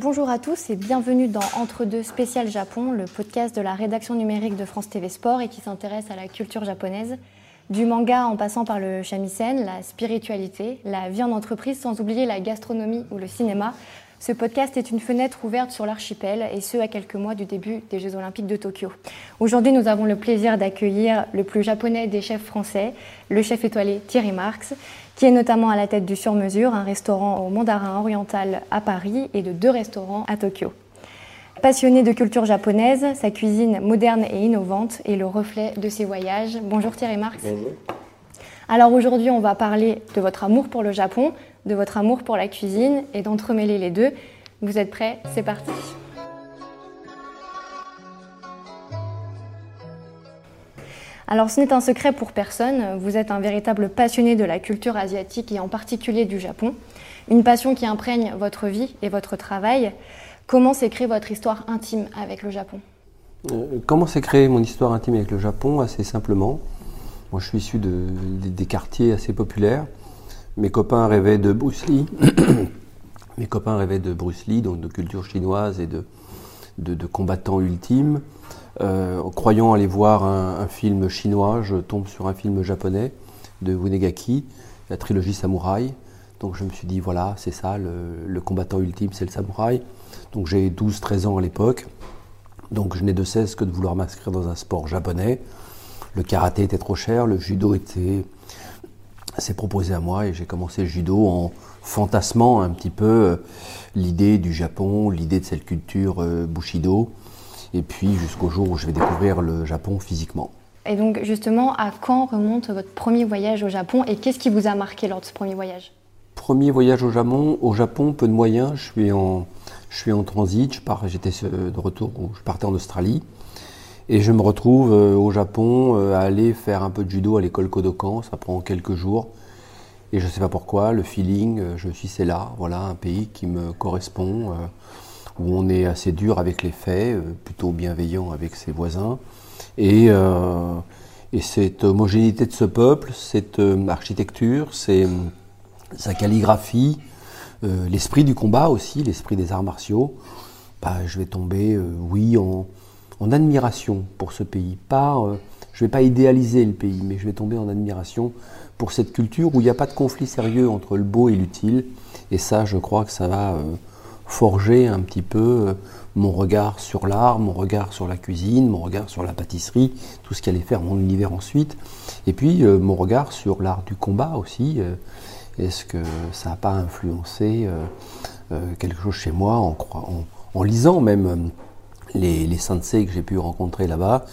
Bonjour à tous et bienvenue dans Entre deux spécial Japon, le podcast de la rédaction numérique de France TV Sport et qui s'intéresse à la culture japonaise. Du manga en passant par le shamisen, la spiritualité, la vie en entreprise, sans oublier la gastronomie ou le cinéma. Ce podcast est une fenêtre ouverte sur l'archipel et ce à quelques mois du début des Jeux Olympiques de Tokyo. Aujourd'hui, nous avons le plaisir d'accueillir le plus japonais des chefs français, le chef étoilé Thierry Marx, qui est notamment à la tête du Sur Mesure, un restaurant au Mandarin oriental à Paris et de deux restaurants à Tokyo. Passionné de culture japonaise, sa cuisine moderne et innovante est le reflet de ses voyages. Bonjour Thierry Marx. Bonjour. Alors aujourd'hui, on va parler de votre amour pour le Japon, de votre amour pour la cuisine et d'entremêler les deux. Vous êtes prêts? C'est parti. Alors ce n'est un secret pour personne, vous êtes un véritable passionné de la culture asiatique et en particulier du Japon. Une passion qui imprègne votre vie et votre travail. Comment s'est votre histoire intime avec le Japon? Euh, Comment s'est créée mon histoire intime avec le Japon? Assez simplement. Moi, je suis issu de, des- quartiers assez populaires. Mes copains rêvaient de Bruce. Mes copains rêvaient de Bruce Lee, donc de culture chinoise et de, de, combattants ultimes. Euh, croyant aller voir un, film chinois, je tombe sur un film japonais de Wunegaki, la trilogie samouraï. Donc je me suis dit, voilà, c'est ça, le, le combattant ultime, c'est le samouraï. Donc j'ai 12-13 ans à l'époque. Donc je n'ai de cesse que de vouloir m'inscrire dans un sport japonais. Le karaté était trop cher, le judo était s'est proposé à moi et j'ai commencé le judo en fantasmant un petit peu euh, l'idée du Japon, l'idée de cette culture euh, bushido, et puis jusqu'au jour où je vais découvrir le Japon physiquement. Et donc justement, à quand remonte votre premier voyage au Japon et qu'est-ce qui vous a marqué lors de ce premier voyage? Premier voyage au Japon, au Japon, peu de moyens. Je suis en, je suis en transit. J'étais euh, de retour, je partais en Australie et je me retrouve au Japon à aller faire un peu de judo à l'école Kodokan. Ça prend quelques jours et je ne sais pas pourquoi. Le feeling, euh, je suis c'est là, voilà un pays qui me correspond, euh, où on est assez dur avec les faits, euh, plutôt bienveillant avec ses voisins et et cette homogénéité de ce peuple, cette architecture, c'est sa calligraphie, l'esprit du combat aussi, l'esprit des arts martiaux, bah, je vais tomber, oui, en, admiration pour ce pays. Pas, je ne vais pas idéaliser le pays, mais je vais tomber en admiration pour cette culture où il n'y a pas de conflit sérieux entre le beau et l'utile. Et ça, je crois que ça va euh, forger un petit peu euh, mon regard sur l'art, mon regard sur la cuisine, mon regard sur la pâtisserie, tout ce qui allait faire mon univers ensuite. Et puis euh, mon regard sur l'art du combat aussi. Est-ce que ça n'a pas influencé quelque chose chez moi en, lisant même les, les sensei que j'ai pu rencontrer là-bas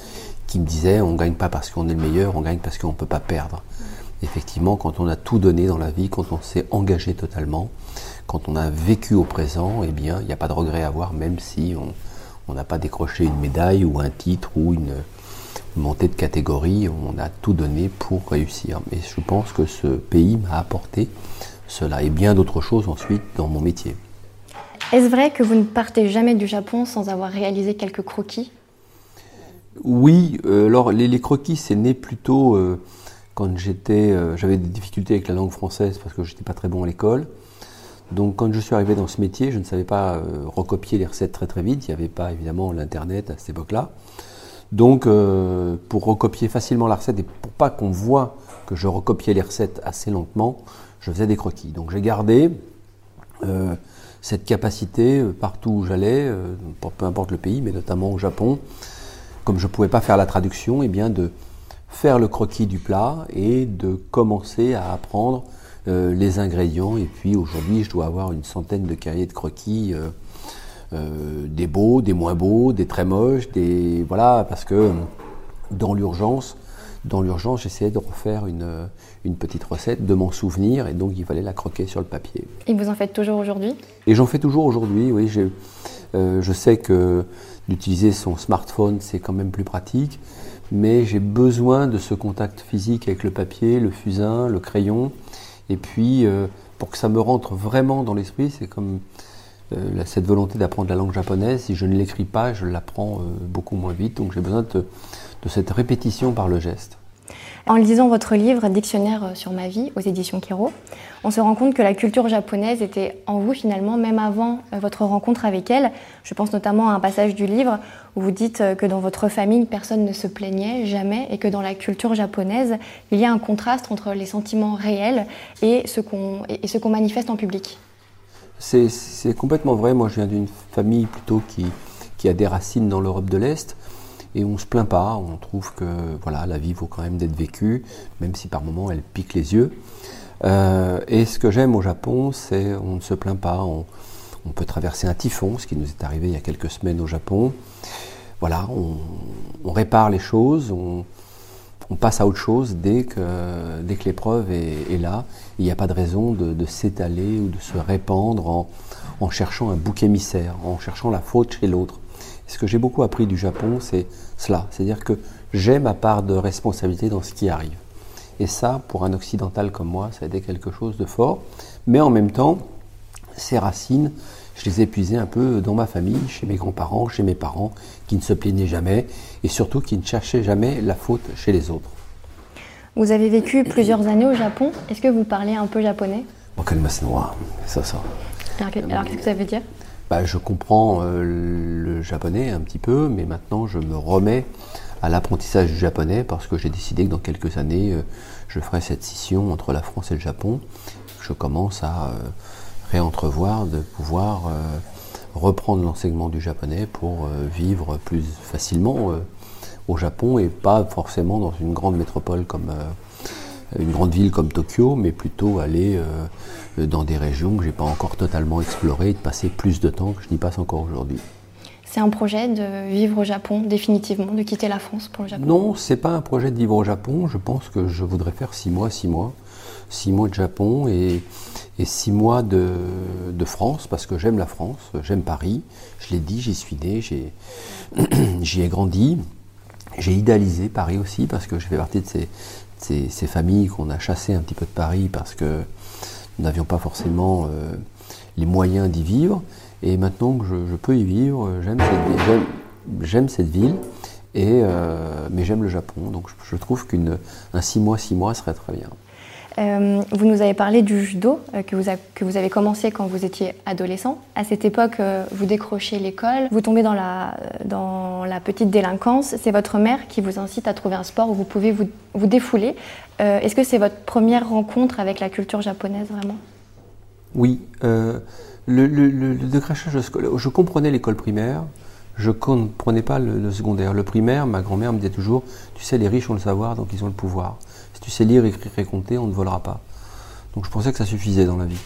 qui me disaient on gagne pas parce qu'on est le meilleur, on gagne parce qu'on ne peut pas perdre. Effectivement, quand on a tout donné dans la vie, quand on s'est engagé totalement, quand on a vécu au présent, eh bien, il n'y a pas de regret à avoir, même si on n'a pas décroché une médaille ou un titre ou une montée de catégorie. On a tout donné pour réussir. Mais je pense que ce pays m'a apporté cela et bien d'autres choses ensuite dans mon métier. Est-ce vrai que vous ne partez jamais du Japon sans avoir réalisé quelques croquis? Oui, euh, alors les, croquis, c'est né plutôt euh, quand j'étais, euh, j'avais des difficultés avec la langue française parce que j'étais pas très bon à l'école. Donc quand je suis arrivé dans ce métier, je ne savais pas recopier les recettes très très vite. Il n'y avait pas évidemment l'internet à cette époque-là. Donc pour recopier facilement la recette et pour pas qu'on voit que je recopiais les recettes assez lentement, je faisais des croquis. Donc j'ai gardé cette capacité partout où j'allais, peu importe le pays, mais notamment au Japon, comme je ne pouvais pas faire la traduction, eh bien de faire le croquis du plat et de commencer à apprendre euh, les ingrédients. Et puis aujourd'hui, je dois avoir une centaine de cahiers de croquis, euh, euh, des beaux, des moins beaux, des très moches, des voilà, parce que dans l'urgence, dans l'urgence, j'essayais de refaire une, une petite recette, de m'en souvenir, et donc il fallait la croquer sur le papier. Et vous en faites toujours aujourd'hui? Et j'en fais toujours aujourd'hui, oui. je sais que d'utiliser son smartphone, c'est quand même plus pratique, mais j'ai besoin de ce contact physique avec le papier, le fusain, le crayon. Et puis, euh, pour que ça me rentre vraiment dans l'esprit, c'est comme euh, cette volonté d'apprendre la langue japonaise. Si je ne l'écris pas, je l'apprends euh, beaucoup moins vite. Donc j'ai besoin de cette répétition par le geste. En lisant votre livre Dictionnaire sur ma vie aux éditions Kiro, on se rend compte que la culture japonaise était en vous finalement, même avant euh, votre rencontre avec elle. Je pense notamment à un passage du livre où vous dites euh, que dans votre famille, personne ne se plaignait jamais et que dans la culture japonaise, il y a un contraste entre les sentiments réels et ce qu'on manifeste en public. C'est complètement vrai. Moi, je viens d'une famille plutôt qui a des racines dans l'Europe de l'Est et on se plaint pas, on trouve que voilà, la vie vaut quand même d'être vécue, même si par moments elle pique les yeux. Euh, et ce que j'aime au Japon, c'est on ne se plaint pas, on, peut traverser un typhon, ce qui nous est arrivé il y a quelques semaines au Japon. Voilà, on, répare les choses, on, passe à autre chose dès que, dès que l'épreuve est, là. Il n'y a pas de raison de, s'étaler ou de se répandre en, en cherchant un bouc émissaire, en cherchant la faute chez l'autre. Ce que j'ai beaucoup appris du Japon, c'est cela. C'est-à-dire que j'ai ma part de responsabilité dans ce qui arrive. Et ça, pour un occidental comme moi, ça a été quelque chose de fort. Mais en même temps, ces racines, je les ai puisées un peu dans ma famille, chez mes grands-parents, chez mes parents, qui ne se plaignaient jamais et surtout qui ne cherchaient jamais la faute chez les autres. Vous avez vécu plusieurs années au Japon. Est-ce que vous parlez un peu japonais? Ça, ça. Alors, qu'est-ce que ça veut dire? Bah, je comprends euh, le japonais un petit peu, mais maintenant je me remets à l'apprentissage du japonais parce que j'ai décidé que dans quelques années, euh, je ferai cette scission entre la France et le Japon. Je commence à euh, réentrevoir de pouvoir reprendre l'enseignement du japonais pour vivre plus facilement au Japon et pas forcément dans une grande métropole comme une grande ville comme Tokyo, mais plutôt aller euh, dans des régions que je n'ai pas encore totalement explorées et de passer plus de temps que je n'y passe encore aujourd'hui. C'est un projet de vivre au Japon définitivement, de quitter la France pour le Japon? Non, c'est pas un projet de vivre au Japon. Je pense que je voudrais faire six mois, six mois, six mois de Japon et, six mois de, France parce que j'aime la France, j'aime Paris. Je l'ai dit, j'y suis né, j'y ai grandi. J'ai idéalisé Paris aussi parce que je fais partie de ces, ces familles qu'on a chassées un petit peu de Paris parce que nous n'avions pas forcément euh, les moyens d'y vivre. Et maintenant que je, peux y vivre, j'aime cette, ville, et, euh, mais j'aime le Japon. Donc je, trouve qu'un 6 mois, 6 mois serait très bien. Euh, vous nous avez parlé du judo que, vous que, vous avez commencé quand vous étiez adolescent. À cette époque, vous décrochez l'école, vous tombez dans la, petite délinquance. C'est votre mère qui vous incite à trouver un sport où vous pouvez vous, défouler. Euh, est-ce que c'est votre première rencontre avec la culture japonaise vraiment? Oui. Euh, le, décrachage scolaire, je comprenais l'école primaire, je ne comprenais pas le, secondaire. Le primaire, ma grand-mère me disait toujours, tu sais, les riches ont le savoir, donc ils ont le pouvoir. Si tu sais lire, écrire et compter, on ne volera pas. Donc je pensais que ça suffisait dans la vie.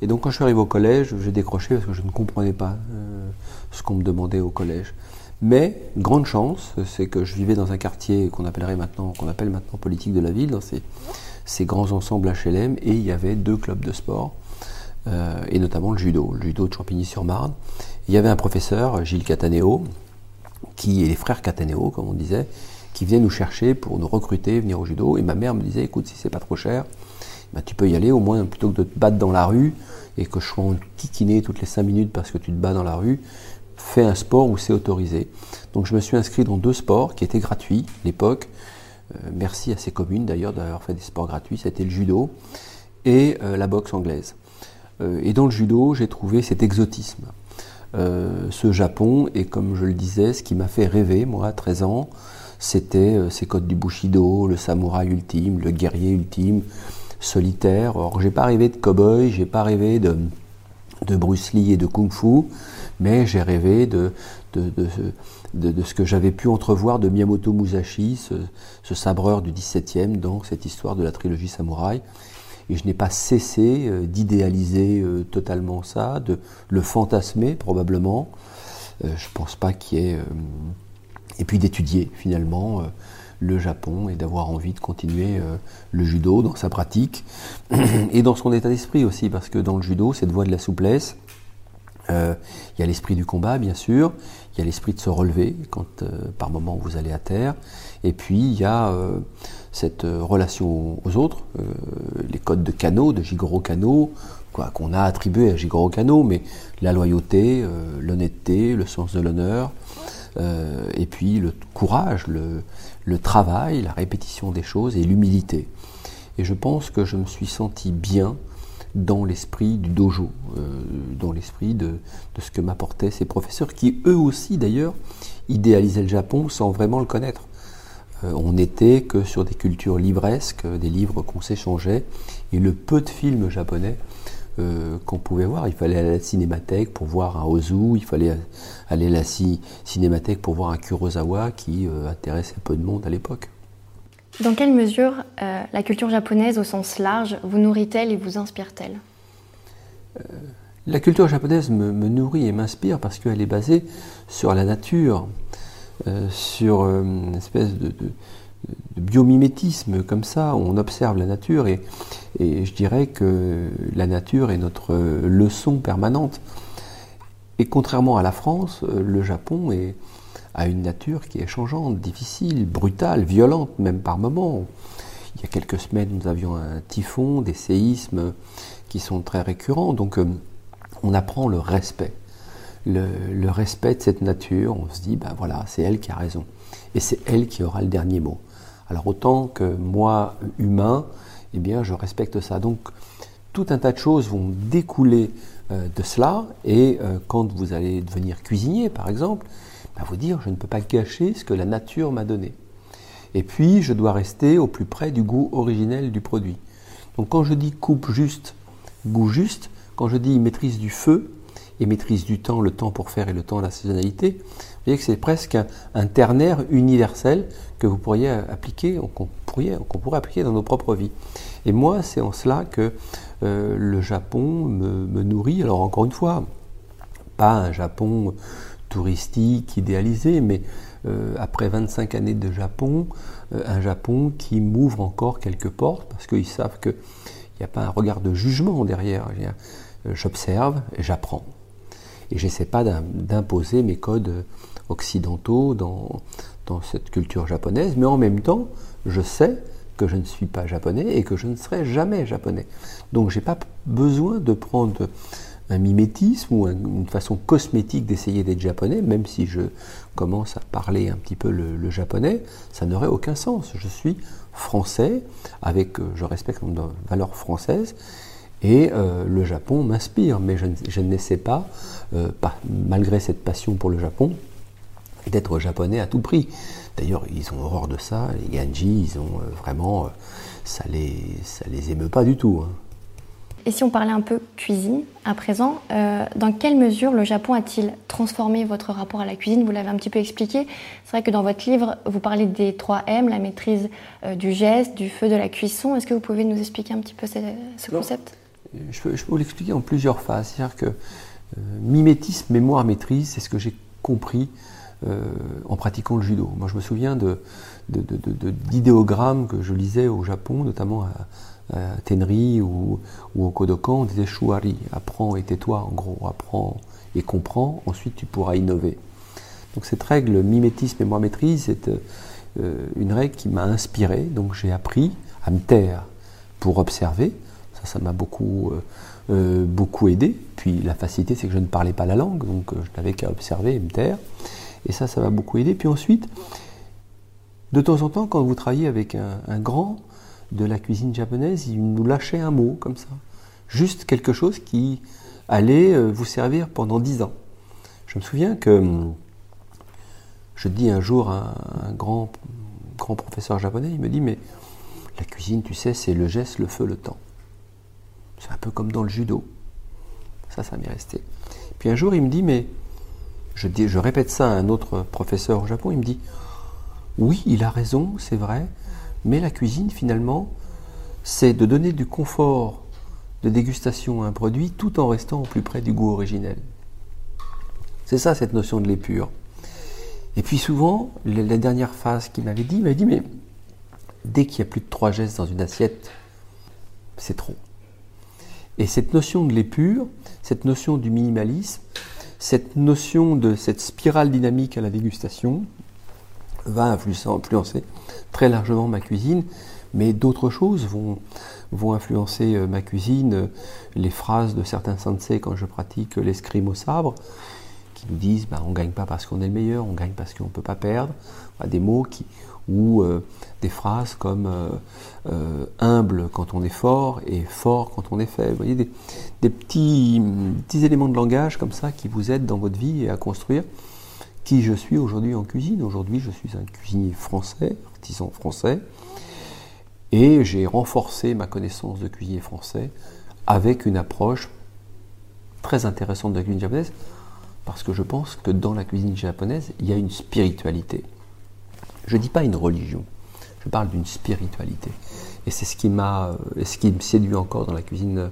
Et donc quand je suis arrivé au collège, j'ai décroché parce que je ne comprenais pas euh, ce qu'on me demandait au collège. Mais, grande chance, c'est que je vivais dans un quartier qu'on appellerait maintenant, qu'on appelle maintenant politique de la ville, dans ces, grands ensembles HLM, et il y avait deux clubs de sport, euh, et notamment le judo, le judo de Champigny-sur-Marne. Il y avait un professeur, Gilles Cataneo, qui est les frères Cataneo, comme on disait, qui venait nous chercher pour nous recruter, venir au judo. Et ma mère me disait, écoute, si c'est pas trop cher, bah, tu peux y aller, au moins plutôt que de te battre dans la rue et que je sois en kikiné toutes les cinq minutes parce que tu te bats dans la rue, fait un sport où c'est autorisé. Donc je me suis inscrit dans deux sports qui étaient gratuits à l'époque. Euh, merci à ces communes d'ailleurs d'avoir fait des sports gratuits. C'était le judo et euh, la boxe anglaise. Euh, et dans le judo, j'ai trouvé cet exotisme. ce Japon, et comme je le disais, ce qui m'a fait rêver, moi, à 13 ans, c'était ces codes du Bushido, le samouraï ultime, le guerrier ultime, solitaire. Or, j'ai pas rêvé de cow-boy, j'ai pas rêvé de, de Bruce Lee et de Kung Fu, mais j'ai rêvé de, de, ce que j'avais pu entrevoir de Miyamoto Musashi, ce, sabreur du 17e, dans cette histoire de la trilogie samouraï. Et je n'ai pas cessé euh, d'idéaliser euh, totalement ça, de le fantasmer probablement. Euh, je ne pense pas qu'il y ait... et puis d'étudier finalement le Japon et d'avoir envie de continuer le judo dans sa pratique et dans son état d'esprit aussi, parce que dans le judo, cette voie de la souplesse, euh, il y a l'esprit du combat, bien sûr. Il y a l'esprit de se relever quand, euh, par moment, vous allez à terre. Et puis, il y a euh, cette relation aux autres, les codes de Kano, de Jigoro Kano, qu'on a attribué à Jigoro Kano, mais la loyauté, l'honnêteté, le sens de l'honneur, et puis le courage, le, le travail, la répétition des choses et l'humilité. Et je pense que je me suis senti bien dans l'esprit du dojo, euh, dans l'esprit de, ce que m'apportaient ces professeurs, qui eux aussi d'ailleurs idéalisaient le Japon sans vraiment le connaître. Euh, on n'était que sur des cultures livresques, des livres qu'on s'échangeait, et le peu de films japonais euh, qu'on pouvait voir. Il fallait aller à la cinémathèque pour voir un Ozu, il fallait aller à la cinémathèque pour voir un Kurosawa qui intéressait peu de monde à l'époque. Dans quelle mesure euh, la culture japonaise au sens large vous nourrit-elle et vous inspire-t-elle? Euh, La culture japonaise me, nourrit et m'inspire parce qu'elle est basée sur la nature, euh, sur une espèce de, biomimétisme comme ça, on observe la nature et, je dirais que la nature est notre leçon permanente. Et contrairement à la France, le Japon est, à une nature qui est changeante, difficile, brutale, violente même par moments. Il y a quelques semaines, nous avions un typhon, des séismes qui sont très récurrents. Donc euh, on apprend le respect. Le, respect de cette nature, on se dit, ben voilà, c'est elle qui a raison. Et c'est elle qui aura le dernier mot. Alors autant que moi, humain, eh bien, je respecte ça. Donc tout un tas de choses vont découler euh, de cela. Et euh, quand vous allez devenir cuisinier, par exemple, à vous dire, je ne peux pas gâcher ce que la nature m'a donné. Et puis, je dois rester au plus près du goût originel du produit. Donc, quand je dis coupe juste, goût juste, quand je dis maîtrise du feu et maîtrise du temps, le temps pour faire et le temps la saisonnalité, vous voyez que c'est presque un, ternaire universel que vous pourriez appliquer, qu'on pourrait, appliquer dans nos propres vies. Et moi, c'est en cela que euh, le Japon me, nourrit. Alors, encore une fois, pas un Japon touristique, idéalisé, mais euh, après 25 années de Japon, euh, un Japon qui m'ouvre encore quelques portes parce qu'ils savent qu'il n'y a pas un regard de jugement derrière. J'observe et j'apprends. Et j'essaie pas d'imposer mes codes occidentaux dans, dans cette culture japonaise, mais en même temps, je sais que je ne suis pas japonais et que je ne serai jamais japonais. Donc j'ai pas besoin de prendre un mimétisme ou une façon cosmétique d'essayer d'être japonais, même si je commence à parler un petit peu le, japonais, ça n'aurait aucun sens. Je suis français, avec, euh, je respecte mes valeurs françaises, et euh, le Japon m'inspire, mais je, n'essaie pas, euh, pas, malgré cette passion pour le Japon, d'être japonais à tout prix. D'ailleurs, ils ont horreur de ça, les Ganji, ils ont vraiment, ça les, ça les émeut pas du tout. Hein. Et si on parlait un peu cuisine à présent, euh, dans quelle mesure le Japon a-t-il transformé votre rapport à la cuisine? Vous l'avez un petit peu expliqué. C'est vrai que dans votre livre, vous parlez des 3 M, la maîtrise euh, du geste, du feu, de la cuisson. Est-ce que vous pouvez nous expliquer un petit peu ce, concept? Je peux, vous l'expliquer en plusieurs phases. C'est-à-dire que euh, mimétisme, mémoire, maîtrise, c'est ce que j'ai compris en pratiquant le judo. Moi, je me souviens d'idéogrammes de, que je lisais au Japon, notamment à à Tenri ou, au Kodokan, on disait Shuari, apprends et tais-toi, en gros, apprends et comprends, ensuite tu pourras innover. Donc cette règle mimétisme moi maîtrise, c'est euh, une règle qui m'a inspiré, donc j'ai appris à me taire pour observer, ça ça m'a beaucoup, euh, euh, beaucoup aidé, puis la facilité c'est que je ne parlais pas la langue, donc je n'avais qu'à observer et me taire, et ça ça m'a beaucoup aidé, puis ensuite, de temps en temps quand vous travaillez avec un grand, de la cuisine japonaise, il nous lâchait un mot comme ça. Juste quelque chose qui allait euh, vous servir pendant dix ans. Je me souviens que hum, je dis un jour à un grand, grand professeur japonais, il me dit Mais la cuisine, tu sais, c'est le geste, le feu, le temps. C'est un peu comme dans le judo. Ça, ça m'est resté. Puis un jour, il me dit Mais je, répète ça à un autre professeur au Japon, il me dit Oui, il a raison, c'est vrai, mais la cuisine, finalement, c'est de donner du confort de dégustation à un produit tout en restant au plus près du goût originel. C'est ça cette notion de l'épure. Et puis souvent, la dernière phase qu'il m'avait dit, il m'avait dit, mais dès qu'il y a plus de trois gestes dans une assiette, c'est trop. Et cette notion de l'épure, cette notion du minimalisme, cette notion de cette spirale dynamique à la dégustation, va influencer très largement ma cuisine, mais d'autres choses vont, vont influencer euh, ma cuisine. Les phrases de certains sensei quand je pratique l'escrime au sabre, qui nous disent bah, on ne gagne pas parce qu'on est le meilleur, on gagne parce qu'on ne peut pas perdre. Des mots qui, ou des phrases comme humble quand on est fort et fort quand on est faible. Vous voyez, des, petits, petits éléments de langage comme ça qui vous aident dans votre vie et à construire qui je suis aujourd'hui en cuisine. Aujourd'hui, je suis un cuisinier français, artisan français, et j'ai renforcé ma connaissance de cuisinier français avec une approche très intéressante de la cuisine japonaise, parce que je pense que dans la cuisine japonaise, il y a une spiritualité. Je ne dis pas une religion, je parle d'une spiritualité. Et c'est ce qui m'a, ce qui me séduit encore dans la cuisine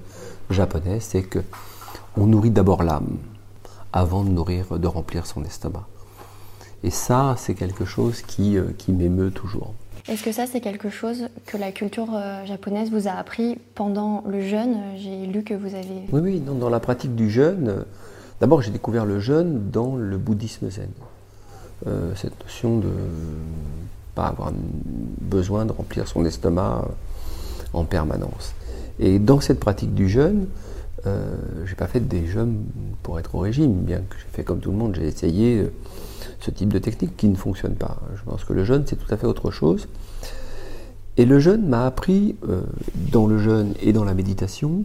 japonaise, c'est que on nourrit d'abord l'âme avant de nourrir, de remplir son estomac. Et ça, c'est quelque chose qui, euh, qui m'émeut toujours. Est-ce que ça, c'est quelque chose que la culture euh, japonaise vous a appris pendant le jeûne? J'ai lu que vous avez... Oui, oui, dans la pratique du jeûne, euh, d'abord j'ai découvert le jeûne dans le bouddhisme zen. cette notion de pas avoir besoin de remplir son estomac en permanence. Et dans cette pratique du jeûne, euh, j'ai pas fait des jeûnes pour être au régime, bien que j'ai fait comme tout le monde, j'ai essayé ce type de technique qui ne fonctionne pas. Je pense que le jeûne, c'est tout à fait autre chose. Et le jeûne m'a appris, euh, dans le jeûne et dans la méditation,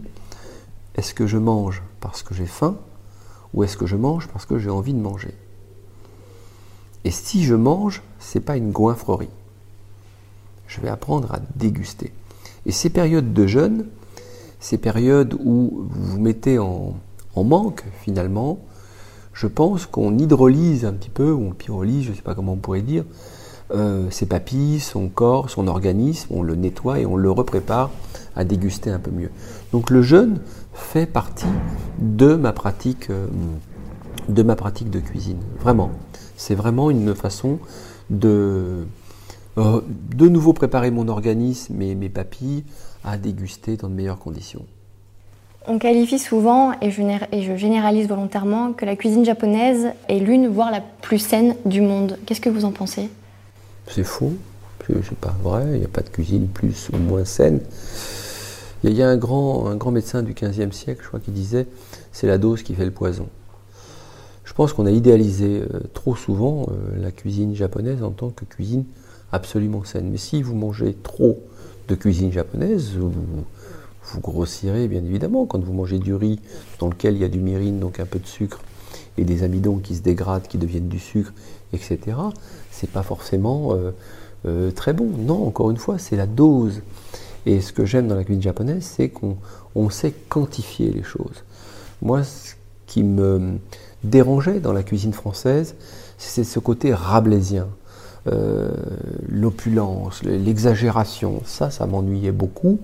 est-ce que je mange parce que j'ai faim ou est-ce que je mange parce que j'ai envie de manger? Et si je mange, c'est pas une goinfrerie. Je vais apprendre à déguster. Et ces périodes de jeûne, ces périodes où vous vous mettez en manque finalement, je pense qu'on hydrolyse un petit peu, ou on pyrolyse, je ne sais pas comment on pourrait dire, euh, ses papilles, son corps, son organisme, on le nettoie et on le reprépare à déguster un peu mieux. Donc le jeûne fait partie de ma pratique, euh, de ma pratique de cuisine, vraiment. C'est vraiment une façon de euh, de nouveau préparer mon organisme et mes papilles à déguster dans de meilleures conditions. On qualifie souvent, et je, généralise volontairement, que la cuisine japonaise est l'une, voire la plus saine du monde. Qu'est-ce que vous en pensez? C'est faux, c'est pas vrai, il n'y a pas de cuisine plus ou moins saine. Il y a un grand, médecin du XVe siècle, je crois, qui disait c'est la dose qui fait le poison. Je pense qu'on a idéalisé euh, trop souvent euh, la cuisine japonaise en tant que cuisine absolument saine. Mais si vous mangez trop de cuisine japonaise, vous, grossirez bien évidemment quand vous mangez du riz dans lequel il y a du myrine, donc un peu de sucre, et des amidons qui se dégradent, qui deviennent du sucre, etc. C'est pas forcément euh, très bon. Non, encore une fois, c'est la dose. Et ce que j'aime dans la cuisine japonaise, c'est qu'on sait quantifier les choses. Moi, ce qui me dérangeait dans la cuisine française, c'est ce côté rabelaisien. Euh, l'opulence, l'exagération, ça, ça m'ennuyait beaucoup.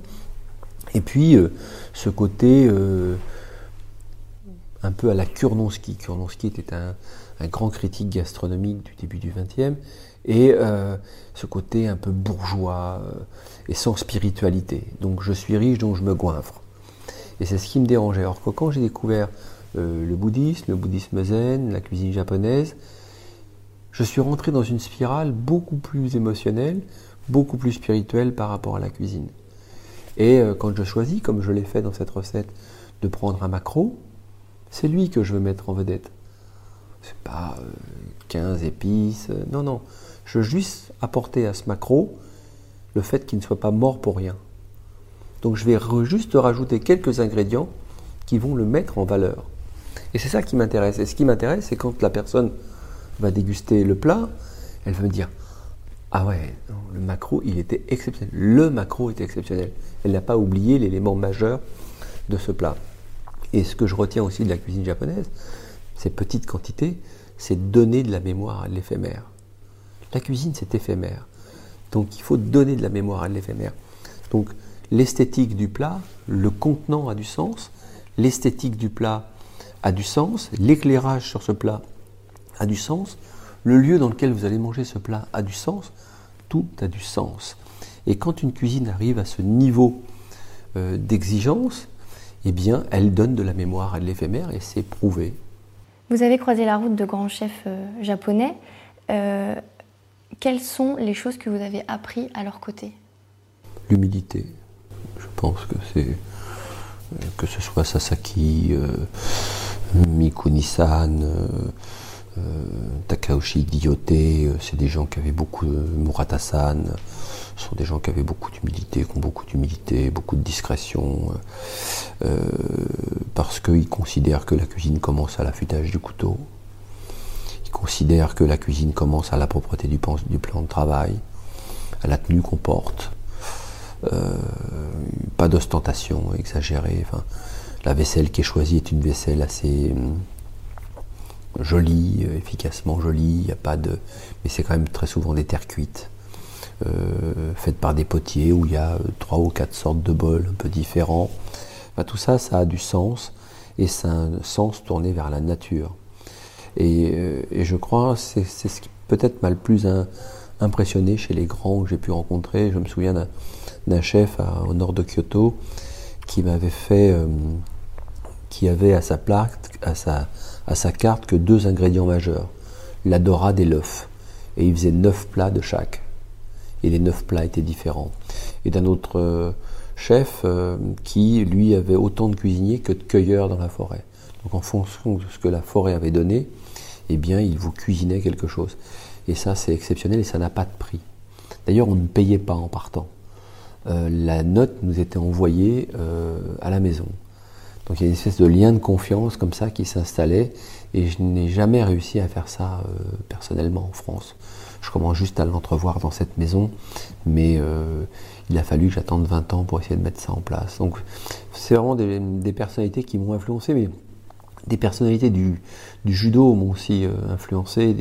Et puis, euh, ce côté euh, un peu à la Kurnonski. Kurnonski était un, grand critique gastronomique du début du XXe, et euh, ce côté un peu bourgeois et sans spiritualité. Donc, je suis riche, donc je me goinfre. Et c'est ce qui me dérangeait. Que quand j'ai découvert le bouddhisme, le bouddhisme zen, la cuisine japonaise, je suis rentré dans une spirale beaucoup plus émotionnelle, beaucoup plus spirituelle par rapport à la cuisine. Et euh, quand je choisis, comme je l'ai fait dans cette recette, de prendre un macro, c'est lui que je veux mettre en vedette. C'est pas 15 euh, épices, euh, non, non. Je veux juste apporter à ce macro le fait qu'il ne soit pas mort pour rien. Donc je vais juste rajouter quelques ingrédients qui vont le mettre en valeur. Et c'est ça qui m'intéresse. Et ce qui m'intéresse, c'est quand la personne va déguster le plat, elle va me dire ah ouais, le macro, il était exceptionnel. Le macro était exceptionnel. Elle n'a pas oublié l'élément majeur de ce plat. Et ce que je retiens aussi de la cuisine japonaise, ces petites quantités, c'est donner de la mémoire à l'éphémère. La cuisine, c'est éphémère. Donc il faut donner de la mémoire à l'éphémère. Donc l'esthétique du plat, le contenant a du sens, l'esthétique du plat a du sens, l'éclairage sur ce plat a du sens, le lieu dans lequel vous allez manger ce plat a du sens, tout a du sens. Et quand une cuisine arrive à ce niveau euh, d'exigence, eh bien, elle donne de la mémoire à l'éphémère et c'est prouvé. Vous avez croisé la route de grands chefs euh, japonais. Euh, quelles sont les choses que vous avez appris à leur côté? L'humilité. Je pense que c'est que ce soit Sasaki, Mikunisan, Takaoshi Diyote, c'est des gens qui avaient beaucoup de Muratasan, ce sont des gens qui avaient beaucoup d'humilité, qui ont beaucoup d'humilité, beaucoup de discrétion, parce qu'ils considèrent que la cuisine commence à l'affûtage du couteau. Ils considèrent que la cuisine commence à la propreté du plan de travail, à la tenue qu'on porte. Euh, pas d'ostentation exagérée. La vaisselle qui est choisie est une vaisselle assez jolie, euh, efficacement jolie. Il y a pas de, mais c'est quand même très souvent des terres cuites, euh, faites par des potiers où il y a trois ou quatre sortes de bols un peu différents. tout ça, ça a du sens et c'est un sens tourné vers la nature. Et, je crois c'est ce qui peut-être m'a le plus impressionné chez les grands que j'ai pu rencontrer. Je me souviens d'un chef au nord de Kyoto qui m'avait fait, euh, qui avait à sa plaque, à sa, à sa carte que deux ingrédients majeurs, la dorade et l'œuf. Et il faisait neuf plats de chaque. Et les neuf plats étaient différents. Et d'un autre euh, chef euh, qui, lui, avait autant de cuisiniers que de cueilleurs dans la forêt. Donc en fonction de ce que la forêt avait donné, eh bien, il vous cuisinait quelque chose. Et ça, c'est exceptionnel et ça n'a pas de prix. D'ailleurs, on ne payait pas en partant. Euh, la note nous était envoyée à la maison. Donc il y a une espèce de lien de confiance comme ça qui s'installait et je n'ai jamais réussi à faire ça euh, personnellement en France. Je commence juste à l'entrevoir dans cette maison, mais il a fallu que j'attende 20 ans pour essayer de mettre ça en place. Donc c'est vraiment des, personnalités qui m'ont influencé, mais des personnalités du, judo m'ont aussi influencé,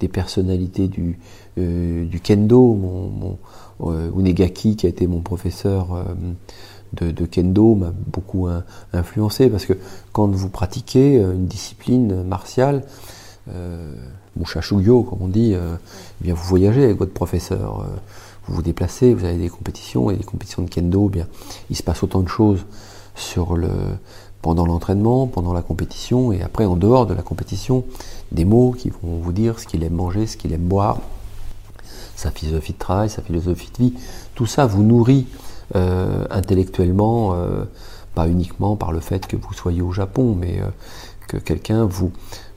des, personnalités du, du kendo m'ont euh, Unegaki, qui a été mon professeur euh, de, kendo, m'a beaucoup influencé parce que quand vous pratiquez euh, une discipline martiale, euh, Mushashugyo, comme on dit, eh bien vous voyagez avec votre professeur, vous vous déplacez, vous avez des compétitions et des compétitions de kendo, eh bien il se passe autant de choses sur le pendant l'entraînement, pendant la compétition et après en dehors de la compétition, des mots qui vont vous dire ce qu'il aime manger, ce qu'il aime boire, sa philosophie de travail, sa philosophie de vie, tout ça vous nourrit euh, intellectuellement, euh, pas uniquement par le fait que vous soyez au Japon, mais euh, que quelqu'un vous,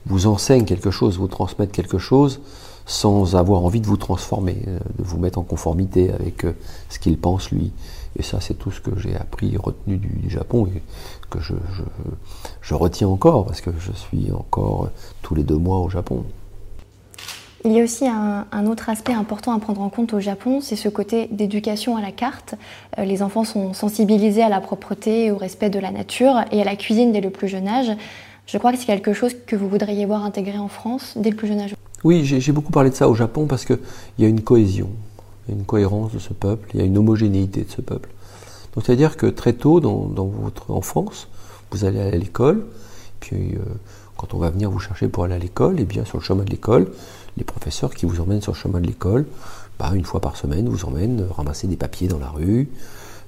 vous enseigne quelque chose, vous transmette quelque chose sans avoir envie de vous transformer, de vous mettre en conformité avec ce qu'il pense lui. Et ça, c'est tout ce que j'ai appris, retenu du, Japon, et que je, je retiens encore, parce que je suis encore tous les deux mois au Japon. Il y a aussi un, autre aspect important à prendre en compte au Japon, c'est ce côté d'éducation à la carte. Euh, les enfants sont sensibilisés à la propreté, au respect de la nature et à la cuisine dès le plus jeune âge. Je crois que c'est quelque chose que vous voudriez voir intégré en France dès le plus jeune âge. Oui, j'ai beaucoup parlé de ça au Japon parce qu'il y a une cohésion, une cohérence de ce peuple, il y a une homogénéité de ce peuple. Donc c'est-à-dire que très tôt dans, votre enfance, vous allez à l'école, puis euh, quand on va venir vous chercher pour aller à l'école, et eh bien sur le chemin de l'école, les professeurs qui vous emmènent sur le chemin de l'école, bah, une fois par semaine, vous emmènent ramasser des papiers dans la rue.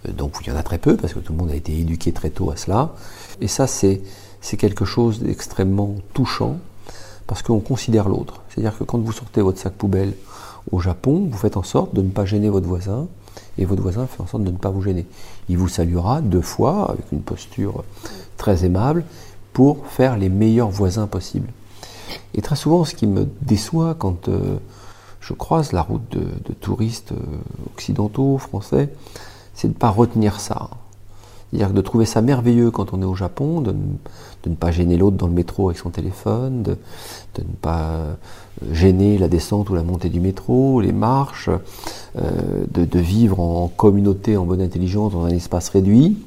Euh, donc il y en a très peu parce que tout le monde a été éduqué très tôt à cela. Et ça, c'est, c'est quelque chose d'extrêmement touchant parce qu'on considère l'autre. C'est-à-dire que quand vous sortez votre sac poubelle au Japon, vous faites en sorte de ne pas gêner votre voisin et votre voisin fait en sorte de ne pas vous gêner. Il vous saluera deux fois avec une posture très aimable pour faire les meilleurs voisins possibles. Et très souvent, ce qui me déçoit quand euh, je croise la route de, touristes euh, occidentaux, français, c'est de ne pas retenir ça. C'est-à-dire de trouver ça merveilleux quand on est au Japon, de, ne pas gêner l'autre dans le métro avec son téléphone, de, ne pas euh, gêner la descente ou la montée du métro, les marches, de, vivre en communauté, en bonne intelligence, dans un espace réduit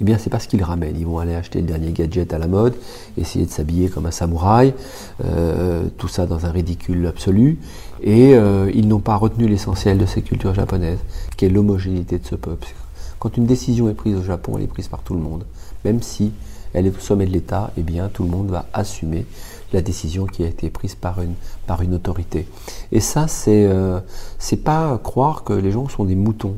eh bien c'est pas ce qu'ils ramènent. Ils vont aller acheter le dernier gadget à la mode, essayer de s'habiller comme un samouraï, euh, tout ça dans un ridicule absolu, et euh, ils n'ont pas retenu l'essentiel de ces cultures japonaises, qui est l'homogénéité de ce peuple. Quand une décision est prise au Japon, elle est prise par tout le monde, même si elle est au sommet de l'État, eh bien tout le monde va assumer la décision qui a été prise par une, autorité. Et ça, c'est euh, c'est pas croire que les gens sont des moutons.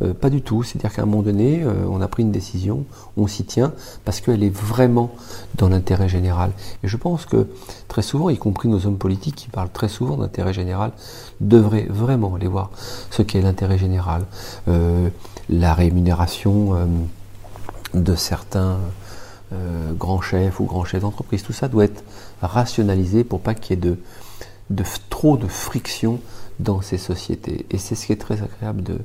Euh, pas du tout. C'est-à-dire qu'à un moment donné, euh, on a pris une décision, on s'y tient parce qu'elle est vraiment dans l'intérêt général. Et je pense que très souvent, y compris nos hommes politiques qui parlent très souvent d'intérêt général, devraient vraiment aller voir ce qu'est l'intérêt général. la rémunération de certains euh, grand chef ou grand chef d'entreprise. Tout ça doit être rationalisé pour pas qu'il y ait de, de, trop de friction dans ces sociétés. Et c'est ce qui est très agréable de,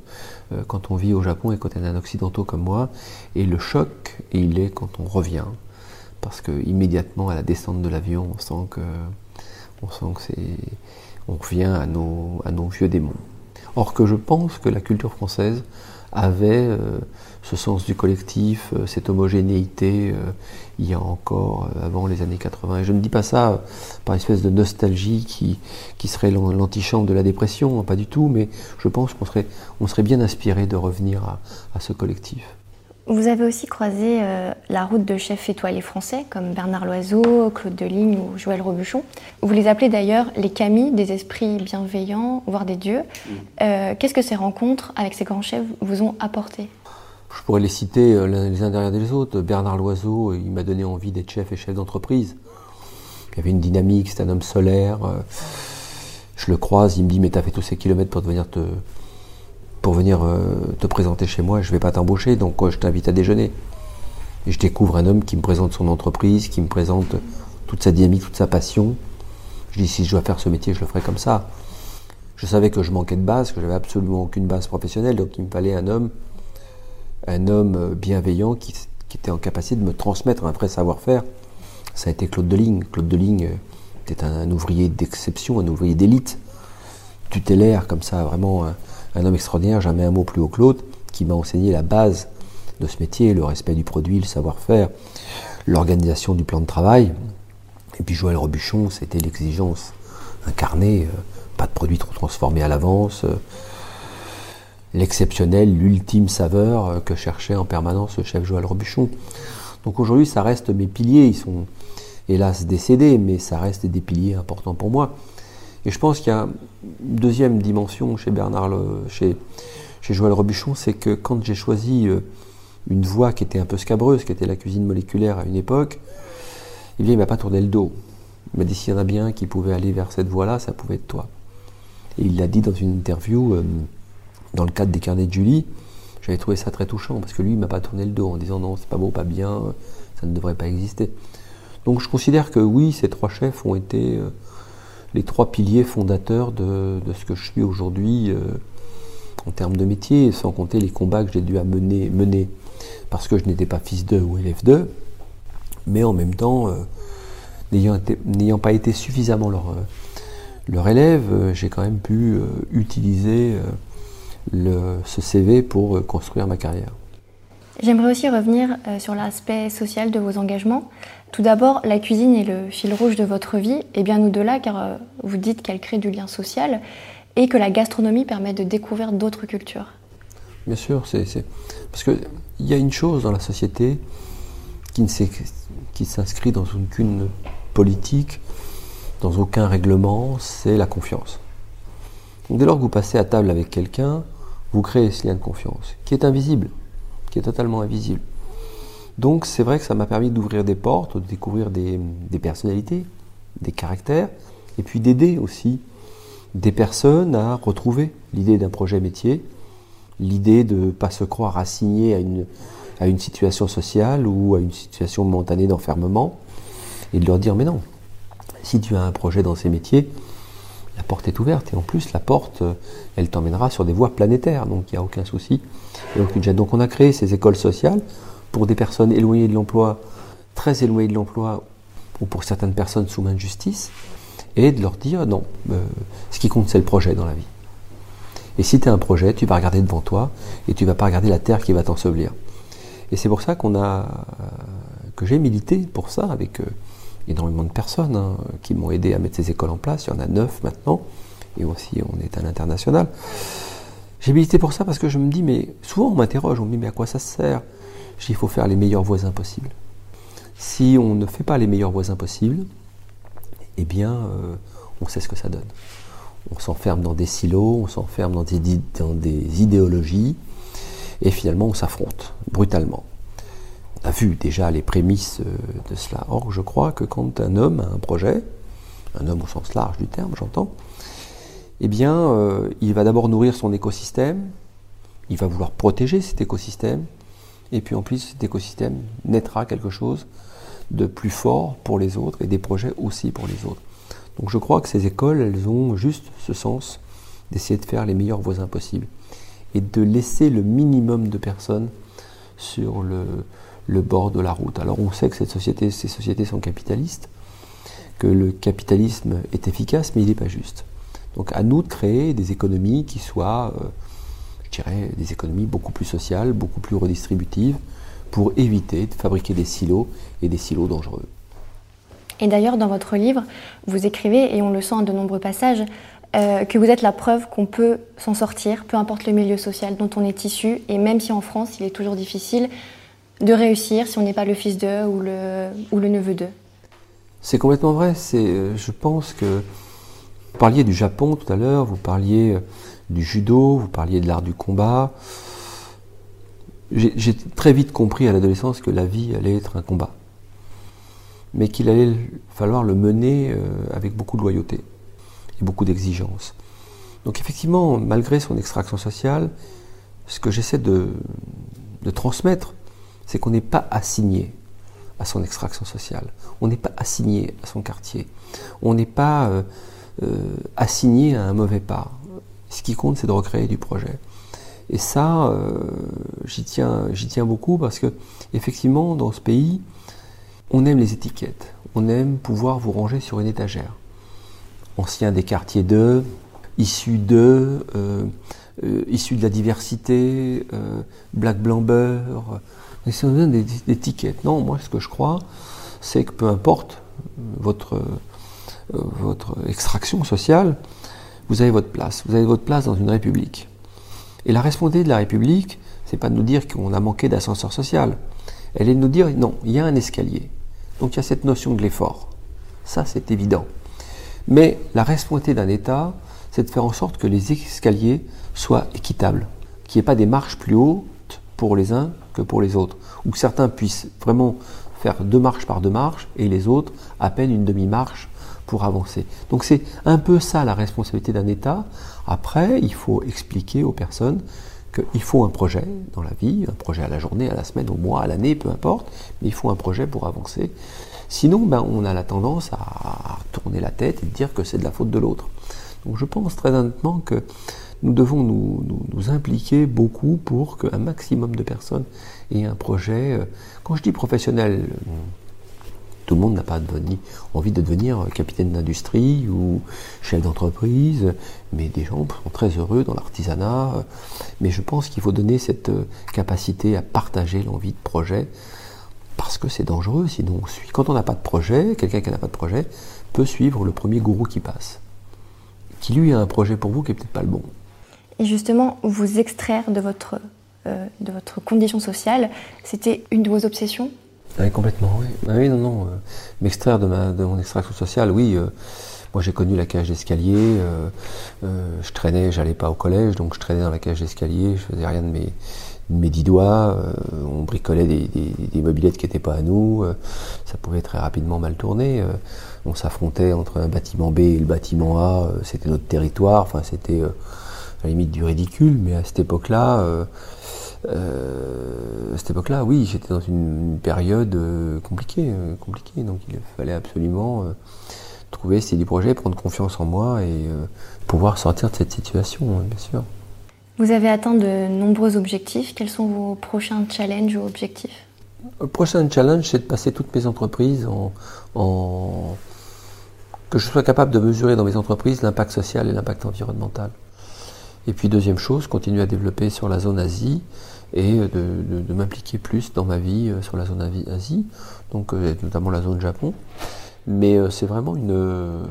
euh, quand on vit au Japon et quand on est un occidentaux comme moi. Et le choc, il est quand on revient. Parce que immédiatement à la descente de l'avion, on sent que, on sent que c'est, on revient à nos, à nos vieux démons. Or que je pense que la culture française avait euh, ce sens du collectif, euh, cette homogénéité euh, il y a encore avant les années 80. Et je ne dis pas ça par espèce de nostalgie qui, qui serait l'antichambre de la dépression, pas du tout, mais je pense qu'on serait, on serait bien inspiré de revenir à ce collectif. Vous avez aussi croisé euh, la route de chefs étoilés français comme Bernard Loiseau, Claude Deligne ou Joël Robuchon. Vous les appelez d'ailleurs les Camille, des esprits bienveillants, voire des dieux. Mm. Euh, qu'est-ce que ces rencontres avec ces grands chefs vous ont apporté? Je pourrais les citer euh, les uns derrière les autres. Bernard Loiseau, il m'a donné envie d'être chef et chef d'entreprise. Il y avait une dynamique, c'est un homme solaire. Je le croise, il me dit Mais t'as fait tous ces kilomètres pour devenir te pour venir euh, te présenter chez moi, je ne vais pas t'embaucher, donc je t'invite à déjeuner. Et je découvre un homme qui me présente son entreprise, qui me présente toute sa dynamique, toute sa passion. Je dis si je dois faire ce métier, je le ferai comme ça. Je savais que je manquais de base, que j'avais absolument aucune base professionnelle, donc il me fallait un homme, un homme euh, bienveillant qui, était en capacité de me transmettre un vrai savoir-faire. Ça a été Claude Deligne. Claude Deligne euh, était un, ouvrier d'exception, un ouvrier d'élite, tutélaire comme ça, vraiment homme extraordinaire, jamais un mot plus haut que l'autre, qui m'a enseigné la base de ce métier, le respect du produit, le savoir-faire, l'organisation du plan de travail. Et puis Joël Robuchon, c'était l'exigence incarnée, euh, pas de produit trop transformé à l'avance, euh, l'exceptionnel, l'ultime saveur euh, que cherchait en permanence le chef Joël Robuchon. Donc aujourd'hui, ça reste mes piliers, ils sont hélas décédés, mais ça reste des piliers importants pour moi. Et je pense qu'il y a une deuxième dimension chez Bernard, chez, chez Joël Robuchon, c'est que quand j'ai choisi euh, une voie qui était un peu scabreuse, qui était la cuisine moléculaire à une époque, eh il m'a pas tourné le dos. Il m'a dit s'il y en a bien qui pouvait aller vers cette voie-là, ça pouvait être toi. Et il l'a dit dans une interview, euh, dans le cadre des carnets de Julie. J'avais trouvé ça très touchant, parce que lui, il m'a pas tourné le dos en disant non, c'est pas beau, pas bien, ça ne devrait pas exister. Donc je considère que oui, ces trois chefs ont été euh, les trois piliers fondateurs de, ce que je suis aujourd'hui euh, en termes de métier, sans compter les combats que j'ai dû mener, mener parce que je n'étais pas fils d'eux ou élève d'eux, mais en même temps, euh, n'ayant pas été suffisamment leur, euh, leur élève, j'ai quand même pu utiliser ce CV pour construire ma carrière. J'aimerais aussi revenir sur l'aspect social de vos engagements. Tout d'abord, la cuisine est le fil rouge de votre vie, et bien au-delà, car euh, vous dites qu'elle crée du lien social et que la gastronomie permet de découvrir d'autres cultures. Bien sûr, c'est parce qu'il y a une chose dans la société qui ne s'inscrit dans aucune politique, dans aucun règlement, c'est la confiance. dès lors que vous passez à table avec quelqu'un, vous créez ce lien de confiance, qui est invisible, totalement invisible. Donc c'est vrai que ça m'a permis d'ouvrir des portes, de découvrir des, personnalités, des caractères, et puis d'aider aussi des personnes à retrouver l'idée d'un projet métier, l'idée de ne pas se croire assigné à une, à une situation sociale ou à une situation momentanée d'enfermement, et de leur dire mais non, si tu as un projet dans ces métiers, la porte est ouverte, et en plus la porte, elle t'emmènera sur des voies planétaires, donc il n'y a aucun souci. donc, donc on a créé ces écoles sociales pour des personnes éloignées de l'emploi, très éloignées de l'emploi, ou pour certaines personnes sous main de justice, et de leur dire non, euh, ce qui compte c'est le projet dans la vie. Et si tu as un projet, tu vas regarder devant toi et tu vas pas regarder la terre qui va t'ensevelir. Et c'est pour ça euh, que j'ai milité pour ça avec euh, énormément de personnes hein, qui m'ont aidé à mettre ces écoles en place. Il y en a neuf maintenant, et aussi on est à l'international. J'ai milité pour ça parce que je me dis, mais souvent on m'interroge, on me dit, mais à quoi ça sert? Il faut faire les meilleurs voisins possibles. Si on ne fait pas les meilleurs voisins possibles, eh bien, euh, on sait ce que ça donne. On s'enferme dans des silos, on s'enferme dans des, dans des idéologies, et finalement on s'affronte brutalement. On a vu déjà les prémices euh, de cela. Or, je crois que quand un homme a un projet, un homme au sens large du terme, j'entends, eh bien, euh, il va d'abord nourrir son écosystème, il va vouloir protéger cet écosystème, Et puis en plus, cet écosystème naîtra quelque chose de plus fort pour les autres et des projets aussi pour les autres. Donc je crois que ces écoles, elles ont juste ce sens d'essayer de faire les meilleurs voisins possibles et de laisser le minimum de personnes sur le, le bord de la route. Alors on sait que cette société, ces sociétés sont capitalistes, que le capitalisme est efficace, mais il n'est pas juste. Donc à nous de créer des économies qui soient, euh, je dirais, des économies beaucoup plus sociales, beaucoup plus redistributives, pour éviter de fabriquer des silos et des silos dangereux. Et d'ailleurs, dans votre livre, vous écrivez, et on le sent à de nombreux passages, euh, que vous êtes la preuve qu'on peut s'en sortir, peu importe le milieu social dont on est issu, et même si en France, il est toujours difficile de réussir si on n'est pas le fils d'eux ou le, ou le neveu d'eux. C'est complètement vrai. C'est, euh, je pense que vous parliez du Japon tout à l'heure, vous parliez euh, du judo, vous parliez de l'art du combat. J'ai très vite compris à l'adolescence que la vie allait être un combat, mais qu'il allait falloir le mener avec beaucoup de loyauté et beaucoup d'exigences. Donc effectivement, malgré son extraction sociale, ce que j'essaie de, transmettre, c'est qu'on n'est pas assigné à son extraction sociale, on n'est pas assigné à son quartier, on n'est pas euh, euh, assigné à un mauvais pas. Ce qui compte, c'est de recréer du projet. Et ça, euh, j'y tiens, beaucoup parce que effectivement, dans ce pays, on aime les étiquettes, on aime pouvoir vous ranger sur une étagère anciens des quartiers d'eux, issus d'eux, euh, issus de la diversité, black blanc. Et ça donne des. Non, moi ce que je crois, c'est que peu importe votre, votre extraction sociale, vous avez votre place. Vous avez votre place dans une république. Et la responsabilité de la république, c'est pas de nous dire qu'on a manqué d'ascenseur social. Elle est de nous dire non, il y a un escalier. Donc il y a cette notion de l'effort. Ça, c'est évident. Mais la responsabilité d'un État, c'est de faire en sorte que les escaliers soient équitables, qu'il n'y ait pas des marches plus hautes pour les uns que pour les autres, ou que certains puissent vraiment faire deux marches par deux marches et les autres à peine une demi-marche pour avancer. Donc c'est un peu ça la responsabilité d'un État. Après, il faut expliquer aux personnes qu'il faut un projet dans la vie, un projet à la journée, à la semaine, au mois, à l'année, peu importe, mais il faut un projet pour avancer. Sinon, ben, on a la tendance à tourner la tête et dire que c'est de la faute de l'autre. Donc je pense très honnêtement que nous devons nous, impliquer beaucoup pour qu'un maximum de personnes aient un projet. Euh, quand je dis professionnel, tout le monde n'a pas envie de devenir capitaine d'industrie ou chef d'entreprise, mais des gens sont très heureux dans l'artisanat. Mais je pense qu'il faut donner cette capacité à partager l'envie de projet parce que c'est dangereux, sinon. Quand on n'a pas de projet, quelqu'un qui n'a pas de projet peut suivre le premier gourou qui passe, qui lui a un projet pour vous qui n'est peut-être pas le bon. Et justement, vous extraire de votre, euh, de votre condition sociale, c'était une de vos obsessions? Oui, complètement, oui. Ah oui, non, non. Euh, m'extraire de, mon extraction sociale, oui. Euh, moi, j'ai connu la cage d'escalier. je traînais, j'allais pas au collège, donc je traînais dans la cage d'escalier. Je faisais rien de mes, dix doigts, on bricolait des, des, mobilettes qui n'étaient pas à nous, ça pouvait très rapidement mal tourner. On s'affrontait entre un bâtiment B et le bâtiment A, c'était notre territoire, enfin c'était la limite du ridicule, mais à cette époque-là, à cette époque-là, oui, j'étais dans une, période compliquée, compliquée, donc il fallait absolument trouver ces du projet, prendre confiance en moi et pouvoir sortir de cette situation, hein, bien sûr. Vous avez atteint de nombreux objectifs. Quels sont vos prochains challenges ou objectifs? Le prochain challenge, c'est de passer toutes mes entreprises en, que je sois capable de mesurer dans mes entreprises l'impact social et l'impact environnemental. Et puis deuxième chose, continuer à développer sur la zone Asie et de, m'impliquer plus dans ma vie euh, sur la zone Asie, donc euh, notamment la zone Japon. Mais euh, c'est vraiment une,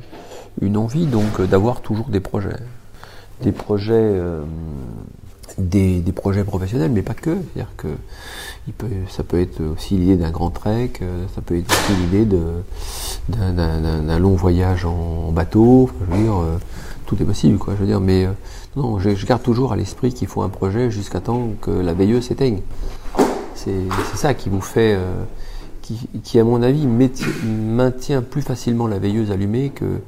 une envie donc d'avoir toujours des projets des projets, euh, des, projets professionnels, mais pas que. C'est-à-dire que ça peut être aussi l'idée d'un grand trek, euh, ça peut être aussi l'idée d'un long voyage en, bateau. je veux dire, euh, tout est possible, quoi. Je veux dire, mais non, je, garde toujours à l'esprit qu'il faut un projet jusqu'à temps que la veilleuse s'éteigne. C'est ça qui vous fait, qui, qui, à mon avis, maintient plus facilement la veilleuse allumée que,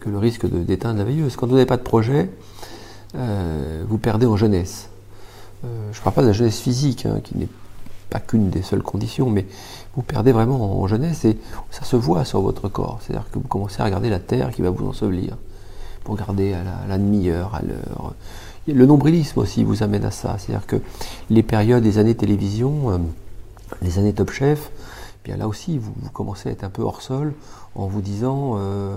que, le risque d'éteindre la veilleuse. Quand vous n'avez pas de projet, euh, vous perdez en jeunesse. Euh, je ne parle pas de la jeunesse physique, hein, qui n'est pas qu'une des seules conditions, mais vous perdez vraiment en jeunesse et ça se voit sur votre corps. C'est-à-dire que vous commencez à regarder la terre qui va vous ensevelir. Vous regardez à la, demi-heure, à l'heure. Le nombrilisme aussi vous amène à ça. C'est-à-dire que les périodes des années télévision, euh, les années Top Chef, eh bien là aussi, vous, commencez à être un peu hors sol en vous disant euh,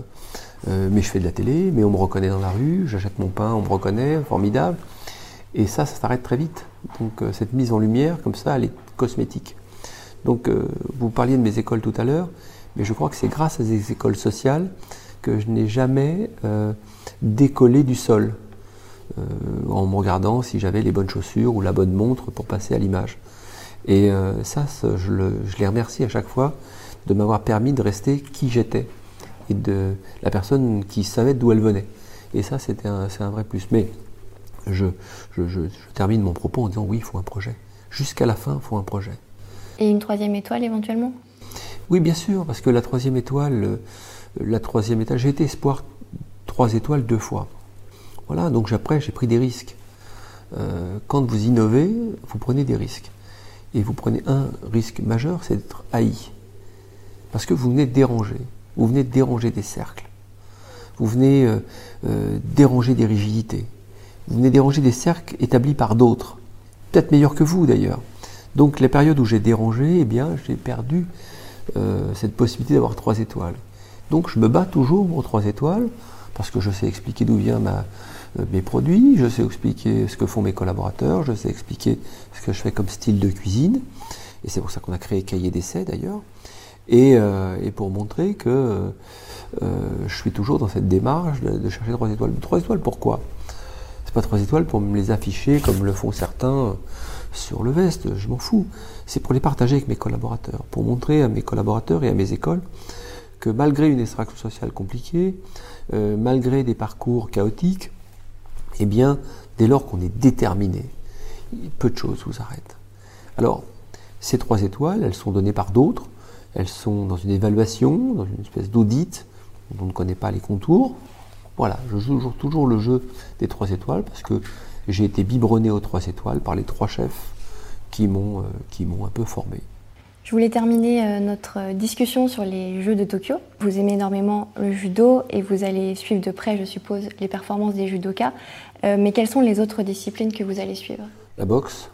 euh, Mais je fais de la télé, mais on me reconnaît dans la rue, j'achète mon pain, on me reconnaît, formidable. Et ça, ça s'arrête très vite. Donc cette mise en lumière, comme ça, elle est cosmétique. Donc vous parliez de mes écoles tout à l'heure, mais je crois que c'est grâce à ces écoles sociales que je n'ai jamais décollé du sol. Euh, en me regardant si j'avais les bonnes chaussures ou la bonne montre pour passer à l'image. Et euh, ça, je, les remercie à chaque fois de m'avoir permis de rester qui j'étais et de la personne qui savait d'où elle venait. Et ça, c'était un, c'est un vrai plus. Mais je, je, termine mon propos en disant oui, il faut un projet. Jusqu'à la fin, il faut un projet. Et une troisième étoile éventuellement? Oui, bien sûr, parce que la troisième étoile, la troisième étoile, j'ai été espoir trois étoiles deux fois. Voilà, donc après, j'ai pris des risques. Euh, quand vous innovez, vous prenez des risques. Et vous prenez un risque majeur, c'est d'être haï. Parce que vous venez déranger. Vous venez déranger des cercles. Vous venez euh, euh, déranger des rigidités. Vous venez déranger des cercles établis par d'autres. Peut-être meilleurs que vous d'ailleurs. Donc les périodes où j'ai dérangé, eh bien, j'ai perdu cette possibilité d'avoir trois étoiles. Donc je me bats toujours pour trois étoiles parce que je sais expliquer d'où vient ma, euh, mes produits, je sais expliquer ce que font mes collaborateurs, je sais expliquer ce que je fais comme style de cuisine, et c'est pour ça qu'on a créé Cahier d'essai d'ailleurs, et, euh, et, pour montrer que euh, je suis toujours dans cette démarche de, chercher trois étoiles. Trois étoiles, pourquoi? C'est pas trois étoiles pour me les afficher comme le font certains sur le veste, je m'en fous. C'est pour les partager avec mes collaborateurs, pour montrer à mes collaborateurs et à mes écoles que malgré une extraction sociale compliquée, malgré des parcours chaotiques, eh bien, dès lors qu'on est déterminé, peu de choses vous arrêtent. Alors, ces trois étoiles, elles sont données par d'autres, elles sont dans une évaluation, dans une espèce d'audit, dont on ne connaît pas les contours. Voilà, je joue toujours, toujours le jeu des trois étoiles parce que j'ai été biberonné aux trois étoiles par les trois chefs qui m'ont euh, un peu formé. Je voulais terminer euh, notre discussion sur les Jeux de Tokyo. Vous aimez énormément le judo et vous allez suivre de près, je suppose, les performances des judokas. Euh, mais quelles sont les autres disciplines que vous allez suivre? La boxe.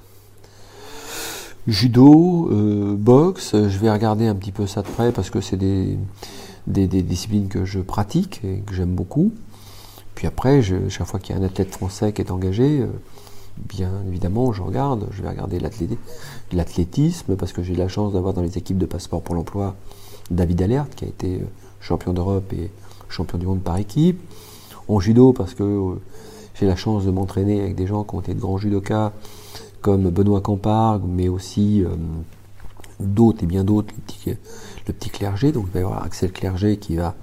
Judo, euh, boxe, je vais regarder un petit peu ça de près parce que c'est des, disciplines que je pratique et que j'aime beaucoup. Puis après, chaque fois qu'il y a un athlète français qui est engagé, bien évidemment, je regarde. Je vais regarder l'athlétisme parce que j'ai la chance d'avoir dans les équipes de passeport pour l'emploi David Alert qui a été euh, champion d'Europe et champion du monde par équipe. En judo parce que euh, j'ai la chance de m'entraîner avec des gens qui ont été de grands judokas comme Benoît Campargue, mais aussi euh, d'autres et bien d'autres, le petit, clergé. Donc il va y avoir Axel Clergé qui va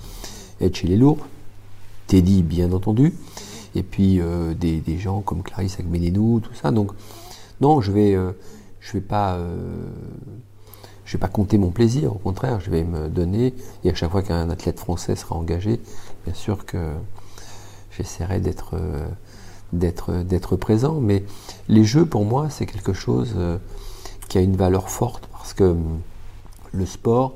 être chez les lourds. Teddy, bien entendu et puis euh, des, gens comme Clarisse Agmenenou, tout ça. Donc, non, je vais, euh, je vais pas, euh, je vais pas compter mon plaisir. Au contraire, je vais me donner. Et à chaque fois qu'un athlète français sera engagé, bien sûr que j'essaierai d'être, d'être, d'être présent. Mais les jeux, pour moi, c'est quelque chose qui a une valeur forte parce que hum, le sport,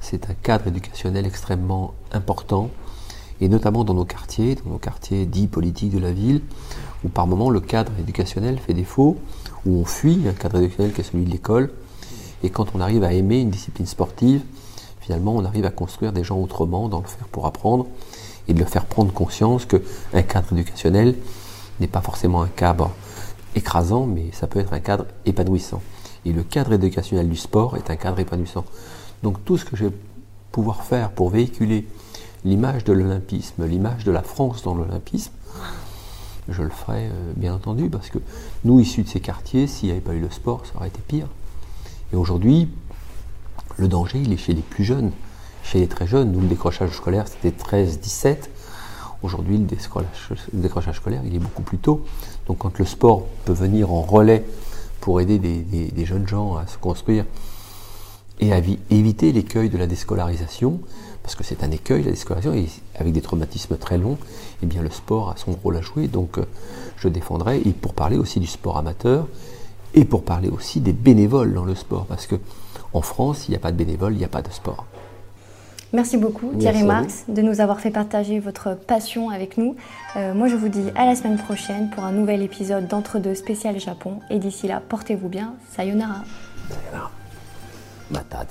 c'est un cadre éducationnel extrêmement important et notamment dans nos quartiers, dans nos quartiers dits politiques de la ville, où par moment le cadre éducationnel fait défaut, où on fuit un cadre éducationnel qui est celui de l'école, et quand on arrive à aimer une discipline sportive, finalement on arrive à construire des gens autrement dans le faire pour apprendre, et de leur faire prendre conscience qu'un cadre éducationnel n'est pas forcément un cadre écrasant, mais ça peut être un cadre épanouissant. Et le cadre éducationnel du sport est un cadre épanouissant. Donc tout ce que je vais pouvoir faire pour véhiculer l'image de l'olympisme, l'image de la France dans l'olympisme, je le ferai euh, bien entendu, parce que nous, issus de ces quartiers, s'il n'y avait pas eu le sport, ça aurait été pire. Et aujourd'hui, le danger, il est chez les plus jeunes, chez les très jeunes. Nous, le décrochage scolaire, c'était 13-17. Aujourd'hui, le décrochage, scolaire, il est beaucoup plus tôt. Donc quand le sport peut venir en relais pour aider des jeunes gens à se construire et à éviter l'écueil de la déscolarisation, parce que c'est un écueil, la déscolarisation, et avec des traumatismes très longs, eh bien le sport a son rôle à jouer, donc euh, je défendrai, et pour parler aussi du sport amateur, et pour parler aussi des bénévoles dans le sport, parce que en France, il n'y a pas de bénévoles, il n'y a pas de sport. Merci beaucoup Thierry Marx de nous avoir fait partager votre passion avec nous. Euh, moi je vous dis à la semaine prochaine pour un nouvel épisode d'Entre-deux spécial Japon. Et d'ici là, portez-vous bien. Sayonara. Sayonara. Mata.